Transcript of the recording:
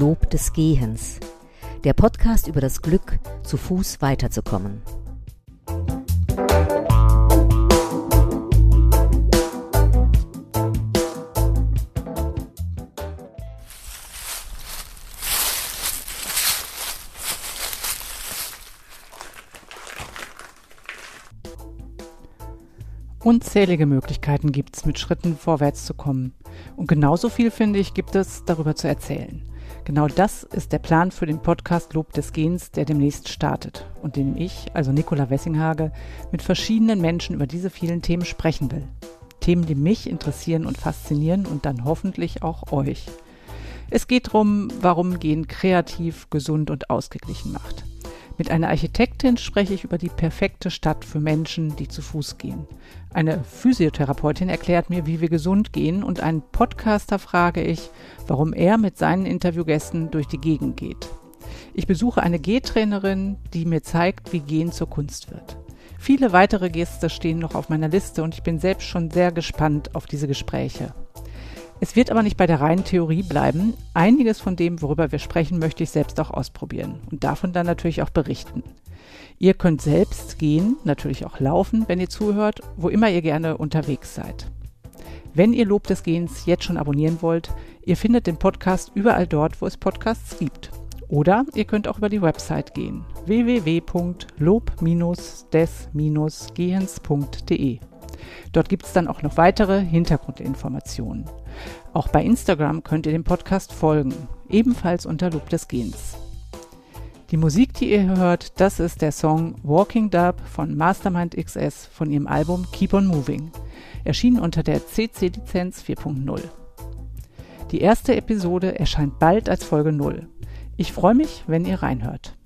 Lob des Gehens. Der Podcast über das Glück, zu Fuß weiterzukommen. Unzählige Möglichkeiten gibt es, mit Schritten vorwärts zu kommen. Und genauso viel, finde ich, gibt es darüber zu erzählen. Genau das ist der Plan für den Podcast Lob des Gens, der demnächst startet und den ich, also Nicola Wessinghage, mit verschiedenen Menschen über diese vielen Themen sprechen will. Themen, die mich interessieren und faszinieren und dann hoffentlich auch euch. Es geht darum, warum Gehen kreativ, gesund und ausgeglichen macht. Mit einer Architektin spreche ich über die perfekte Stadt für Menschen, die zu Fuß gehen. Eine Physiotherapeutin erklärt mir, wie wir gesund gehen und einen Podcaster frage ich, warum er mit seinen Interviewgästen durch die Gegend geht. Ich besuche eine Gehtrainerin, die mir zeigt, wie Gehen zur Kunst wird. Viele weitere Gäste stehen noch auf meiner Liste und ich bin selbst schon sehr gespannt auf diese Gespräche. Es wird aber nicht bei der reinen Theorie bleiben. Einiges von dem, worüber wir sprechen, möchte ich selbst auch ausprobieren und davon dann natürlich auch berichten. Ihr könnt selbst gehen, natürlich auch laufen, wenn ihr zuhört, wo immer ihr gerne unterwegs seid. Wenn ihr Lob des Gehens jetzt schon abonnieren wollt, ihr findet den Podcast überall dort, wo es Podcasts gibt. Oder ihr könnt auch über die Website gehen www.lob-des-gehens.de. Dort gibt es dann auch noch weitere Hintergrundinformationen. Auch bei Instagram könnt ihr dem Podcast folgen, ebenfalls unter Lob des Gens. Die Musik, die ihr hört, das ist der Song Walking Dub von Mastermind XS von ihrem Album Keep on Moving, erschienen unter der CC-Lizenz 4.0. Die erste Episode erscheint bald als Folge 0. Ich freue mich, wenn ihr reinhört.